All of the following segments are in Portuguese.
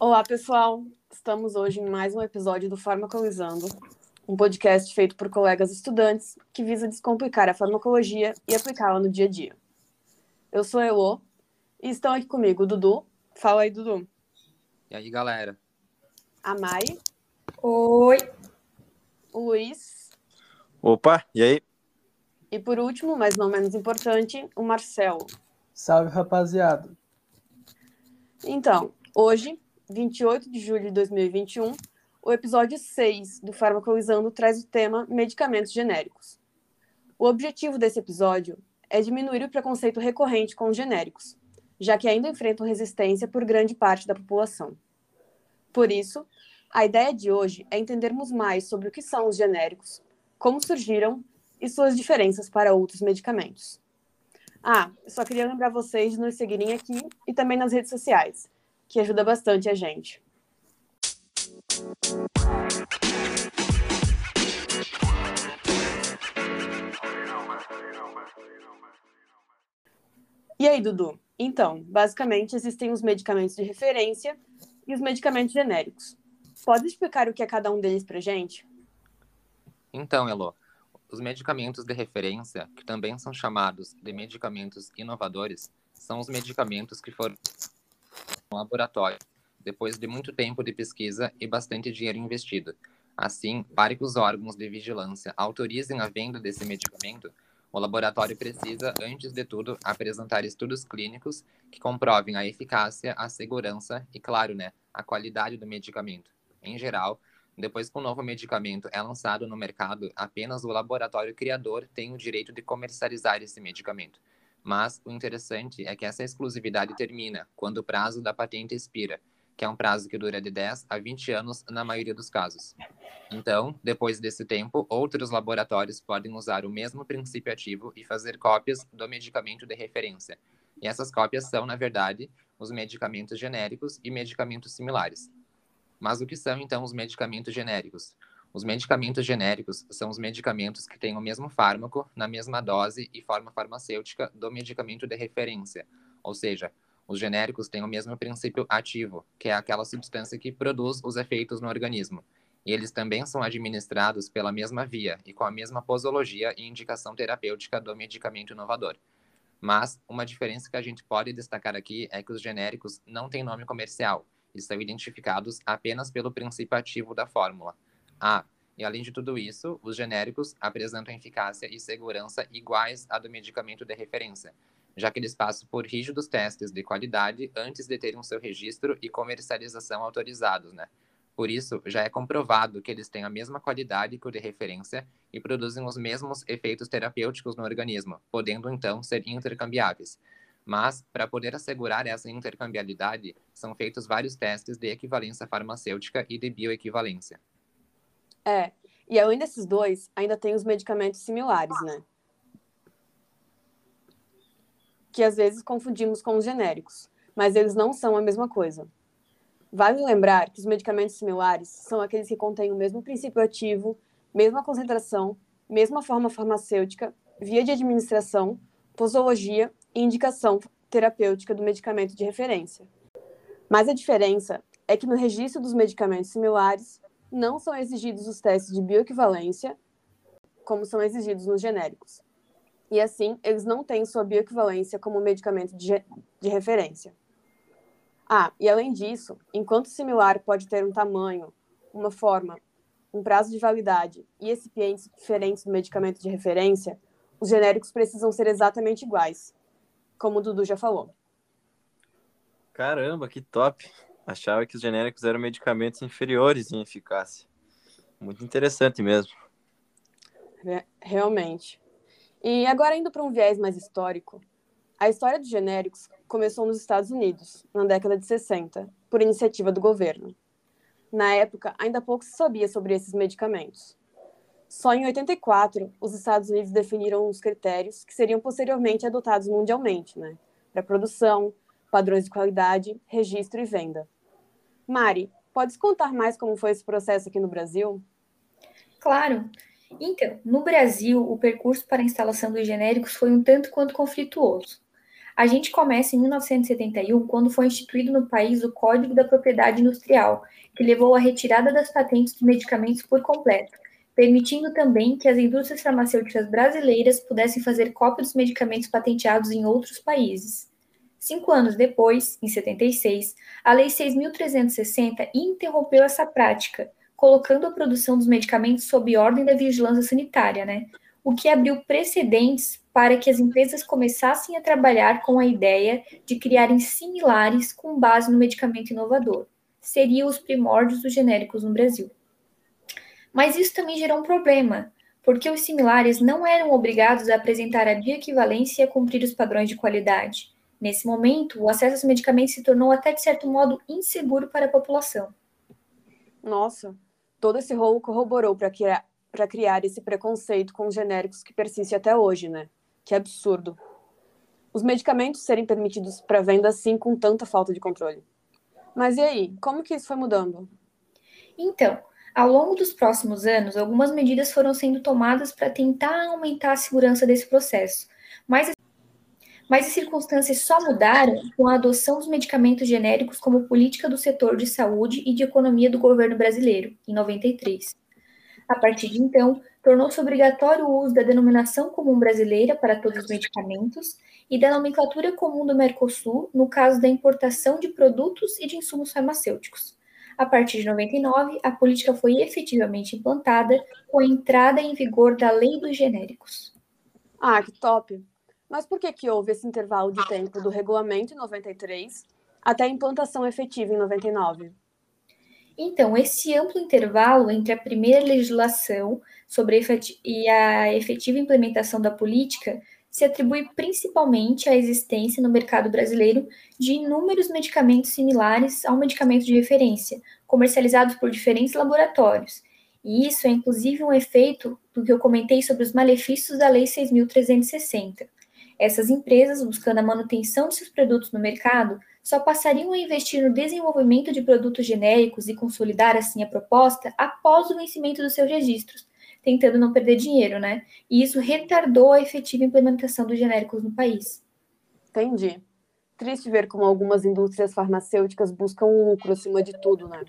Olá, pessoal! Estamos hoje em mais um episódio do Farmacolizando, um podcast feito por colegas estudantes que visa descomplicar a farmacologia e aplicá-la no dia a dia. Eu sou a Elô e estão aqui comigo o Dudu. Fala aí, Dudu. E aí, galera? A Mari. Oi. O Luiz. Opa, e aí? E por último, mas não menos importante, o Marcelo. Salve, rapaziada. Então, hoje, 28 de julho de 2021, o episódio 6 do Farmacolizando traz o tema medicamentos genéricos. O objetivo desse episódio é diminuir o preconceito recorrente com os genéricos, já que ainda enfrentam resistência por grande parte da população. Por isso, a ideia de hoje é entendermos mais sobre o que são os genéricos, como surgiram e suas diferenças para outros medicamentos. Ah, só queria lembrar vocês de nos seguirem aqui e também nas redes sociais, que ajuda bastante a gente. E aí, Dudu? Então, basicamente existem os medicamentos de referência e os medicamentos genéricos. Pode explicar o que é cada um deles pra gente? Então, Elo, os medicamentos de referência, que também são chamados de medicamentos inovadores, são os medicamentos que foram laboratório, depois de muito tempo de pesquisa e bastante dinheiro investido. Assim, para que os órgãos de vigilância autorizem a venda desse medicamento, o laboratório precisa, antes de tudo, apresentar estudos clínicos que comprovem a eficácia, a segurança e, claro, né, a qualidade do medicamento. Em geral, depois que um novo medicamento é lançado no mercado, apenas o laboratório criador tem o direito de comercializar esse medicamento. Mas o interessante é que essa exclusividade termina quando o prazo da patente expira, que é um prazo que dura de 10 a 20 anos na maioria dos casos. Então, depois desse tempo, outros laboratórios podem usar o mesmo princípio ativo e fazer cópias do medicamento de referência. E essas cópias são, na verdade, os medicamentos genéricos e medicamentos similares. Mas o que são, então, os medicamentos genéricos? Os medicamentos genéricos são os medicamentos que têm o mesmo fármaco, na mesma dose e forma farmacêutica do medicamento de referência, ou seja, os genéricos têm o mesmo princípio ativo, que é aquela substância que produz os efeitos no organismo. E eles também são administrados pela mesma via e com a mesma posologia e indicação terapêutica do medicamento inovador. Mas uma diferença que a gente pode destacar aqui é que os genéricos não têm nome comercial e são identificados apenas pelo princípio ativo da fórmula. Ah, e além de tudo isso, os genéricos apresentam eficácia e segurança iguais à do medicamento de referência, já que eles passam por rígidos testes de qualidade antes de terem o seu registro e comercialização autorizados, né? Por isso, já é comprovado que eles têm a mesma qualidade que o de referência e produzem os mesmos efeitos terapêuticos no organismo, podendo então ser intercambiáveis. Mas, para poder assegurar essa intercambiabilidade, são feitos vários testes de equivalência farmacêutica e de bioequivalência. É, e além desses dois, ainda tem os medicamentos similares, né? que às vezes confundimos com os genéricos, mas eles não são a mesma coisa. Vale lembrar que os medicamentos similares são aqueles que contêm o mesmo princípio ativo, mesma concentração, mesma forma farmacêutica, via de administração, posologia e indicação terapêutica do medicamento de referência. Mas a diferença é que no registro dos medicamentos similares não são exigidos os testes de bioequivalência, como são exigidos nos genéricos e assim eles não têm sua bioequivalência como medicamento de, de referência. Ah, e além disso, enquanto similar pode ter um tamanho, uma forma, um prazo de validade e recipientes diferentes do medicamento de referência, os genéricos precisam ser exatamente iguais, como o Dudu já falou. Caramba, que top! Achava que os genéricos eram medicamentos inferiores em eficácia. Muito interessante mesmo. Realmente. E agora, indo para um viés mais histórico, a história dos genéricos começou nos Estados Unidos, na década de 60, por iniciativa do governo. Na época, ainda pouco se sabia sobre esses medicamentos. Só em 84, os Estados Unidos definiram os critérios que seriam posteriormente adotados mundialmente, né? Para produção, padrões de qualidade, registro e venda. Mari, podes contar mais como foi esse processo aqui no Brasil? Claro. Então, no Brasil, o percurso para a instalação dos genéricos foi um tanto quanto conflituoso. A gente começa em 1971, quando foi instituído no país o Código da Propriedade Industrial, que levou à retirada das patentes dos medicamentos por completo, permitindo também que as indústrias farmacêuticas brasileiras pudessem fazer cópia dos medicamentos patenteados em outros países. Cinco anos depois, em 76, a Lei 6.360 interrompeu essa prática, colocando a produção dos medicamentos sob ordem da vigilância sanitária, né? O que abriu precedentes para que as empresas começassem a trabalhar com a ideia de criarem similares com base no medicamento inovador. Seriam os primórdios dos genéricos no Brasil. Mas isso também gerou um problema, porque os similares não eram obrigados a apresentar a bioequivalência e a cumprir os padrões de qualidade. Nesse momento, o acesso aos medicamentos se tornou até de certo modo inseguro para a população. Nossa, todo esse rolo corroborou para criar, criar esse preconceito com os genéricos que persiste até hoje, né? Que absurdo. Os medicamentos serem permitidos para venda assim com tanta falta de controle. Mas e aí, como que isso foi mudando? Então, ao longo dos próximos anos, algumas medidas foram sendo tomadas para tentar aumentar a segurança desse processo, mas, mas as circunstâncias só mudaram com a adoção dos medicamentos genéricos como política do setor de saúde e de economia do governo brasileiro, em 93. A partir de então, tornou-se obrigatório o uso da denominação comum brasileira para todos os medicamentos e da nomenclatura comum do Mercosul no caso da importação de produtos e de insumos farmacêuticos. A partir de 99, a política foi efetivamente implantada com a entrada em vigor da Lei dos Genéricos. Ah, que top! Mas por que, que houve esse intervalo de tempo do regulamento em 93 até a implantação efetiva em 99? Então, esse amplo intervalo entre a primeira legislação sobre e a efetiva implementação da política se atribui principalmente à existência no mercado brasileiro de inúmeros medicamentos similares ao medicamento de referência, comercializados por diferentes laboratórios. E isso é inclusive um efeito do que eu comentei sobre os malefícios da Lei 6.360. Essas empresas, buscando a manutenção de seus produtos no mercado, só passariam a investir no desenvolvimento de produtos genéricos e consolidar assim a proposta após o vencimento dos seus registros, tentando não perder dinheiro, né? E isso retardou a efetiva implementação dos genéricos no país. Entendi. Triste ver como algumas indústrias farmacêuticas buscam lucro acima de tudo, né?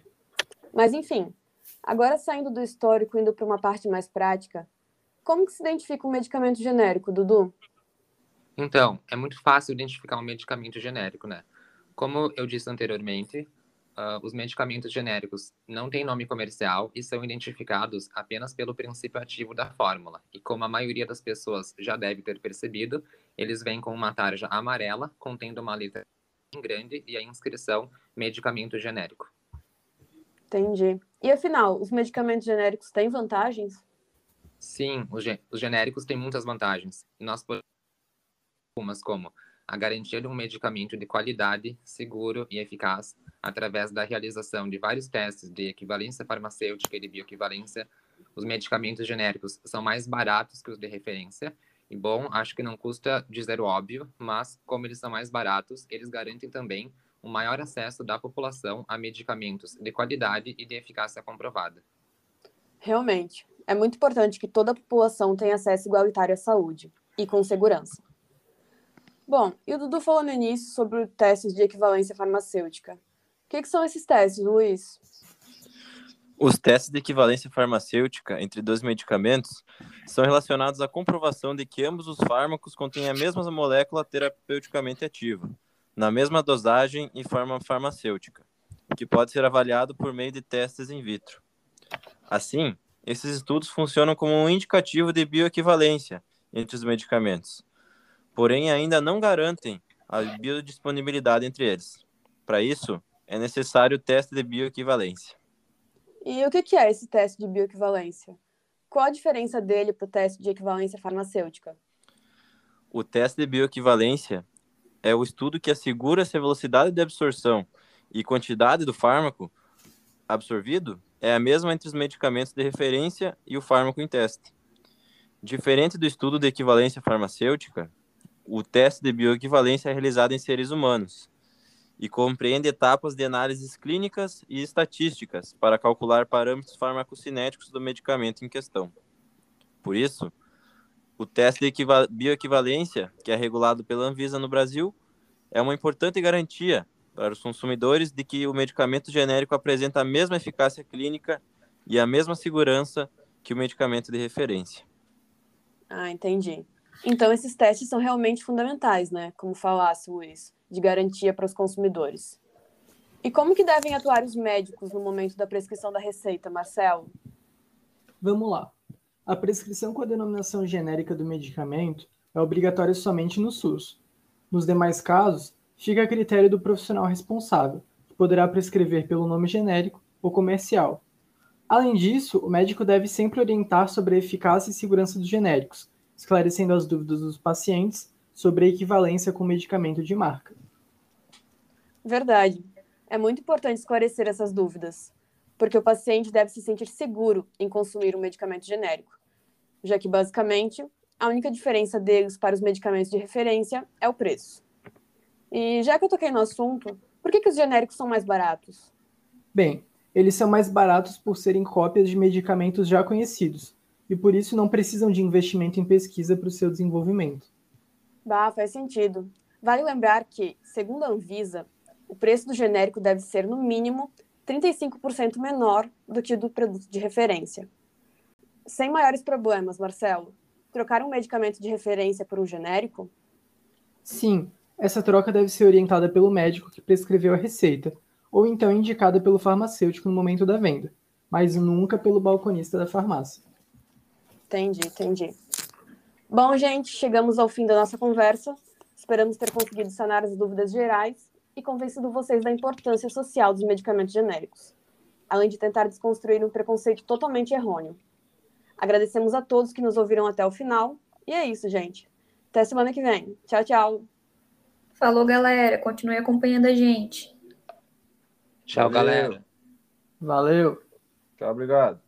Mas enfim, agora saindo do histórico indo para uma parte mais prática, como que se identifica um medicamento genérico, Dudu? Então, é muito fácil identificar um medicamento genérico, né? Como eu disse anteriormente, uh, os medicamentos genéricos não têm nome comercial e são identificados apenas pelo princípio ativo da fórmula. E como a maioria das pessoas já deve ter percebido, eles vêm com uma tarja amarela contendo uma letra grande e a inscrição medicamento genérico. Entendi. E afinal, os medicamentos genéricos têm vantagens? Sim, os, os genéricos têm muitas vantagens. Nós podemos algumas como a garantia de um medicamento de qualidade, seguro e eficaz, através da realização de vários testes de equivalência farmacêutica e de bioequivalência. Os medicamentos genéricos são mais baratos que os de referência. E bom, acho que não custa dizer o óbvio, mas como eles são mais baratos, eles garantem também um maior acesso da população a medicamentos de qualidade e de eficácia comprovada. Realmente, é muito importante que toda a população tenha acesso igualitário à saúde e com segurança. Bom, e o Dudu falou no início sobre testes de equivalência farmacêutica. O que, que são esses testes, Luiz? Os testes de equivalência farmacêutica entre dois medicamentos são relacionados à comprovação de que ambos os fármacos contêm a mesma molécula terapeuticamente ativa, na mesma dosagem e forma farmacêutica, que pode ser avaliado por meio de testes in vitro. Assim, esses estudos funcionam como um indicativo de bioequivalência entre os medicamentos, porém ainda não garantem a biodisponibilidade entre eles. Para isso, é necessário o teste de bioequivalência. E o que é esse teste de bioequivalência? Qual a diferença dele para o teste de equivalência farmacêutica? O teste de bioequivalência é o estudo que assegura se a velocidade de absorção e quantidade do fármaco absorvido é a mesma entre os medicamentos de referência e o fármaco em teste. Diferente do estudo de equivalência farmacêutica, o teste de bioequivalência é realizado em seres humanos e compreende etapas de análises clínicas e estatísticas para calcular parâmetros farmacocinéticos do medicamento em questão. Por isso, O teste de equiva- bioequivalência, que é regulado pela Anvisa no Brasil, é uma importante garantia para os consumidores de que o medicamento genérico apresenta a mesma eficácia clínica e a mesma segurança que o medicamento de referência. Ah, entendi. Então, esses testes são realmente fundamentais, né? Como falasse Luiz, de garantia para os consumidores. E como que devem atuar os médicos no momento da prescrição da receita, Marcelo? Vamos lá. A prescrição com a denominação genérica do medicamento é obrigatória somente no SUS. Nos demais casos, fica a critério do profissional responsável, que poderá prescrever pelo nome genérico ou comercial. Além disso, o médico deve sempre orientar sobre a eficácia e segurança dos genéricos, esclarecendo as dúvidas dos pacientes sobre a equivalência com medicamento de marca. Verdade. É muito importante esclarecer essas dúvidas, porque o paciente deve se sentir seguro em consumir um medicamento genérico, já que, basicamente, a única diferença deles para os medicamentos de referência é o preço. E já que eu toquei no assunto, por que, que os genéricos são mais baratos? Bem, eles são mais baratos por serem cópias de medicamentos já conhecidos, e por isso não precisam de investimento em pesquisa para o seu desenvolvimento. Bah, faz sentido. Vale lembrar que, segundo a Anvisa, o preço do genérico deve ser, no mínimo, 35% menor do que o do produto de referência. Sem maiores problemas, Marcelo, trocar um medicamento de referência por um genérico? Sim, essa troca deve ser orientada pelo médico que prescreveu a receita, ou então indicada pelo farmacêutico no momento da venda, mas nunca pelo balconista da farmácia. Entendi, entendi. Bom, gente, chegamos ao fim da nossa conversa. Esperamos ter conseguido sanar as dúvidas gerais e convencido vocês da importância social dos medicamentos genéricos, além de tentar desconstruir um preconceito totalmente errôneo. Agradecemos a todos que nos ouviram até o final. E é isso, gente. Até semana que vem. Tchau, tchau. Falou, galera. Continue acompanhando a gente. Tchau, Valeu. galera. Valeu! Tchau, obrigado.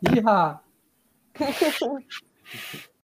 一哈。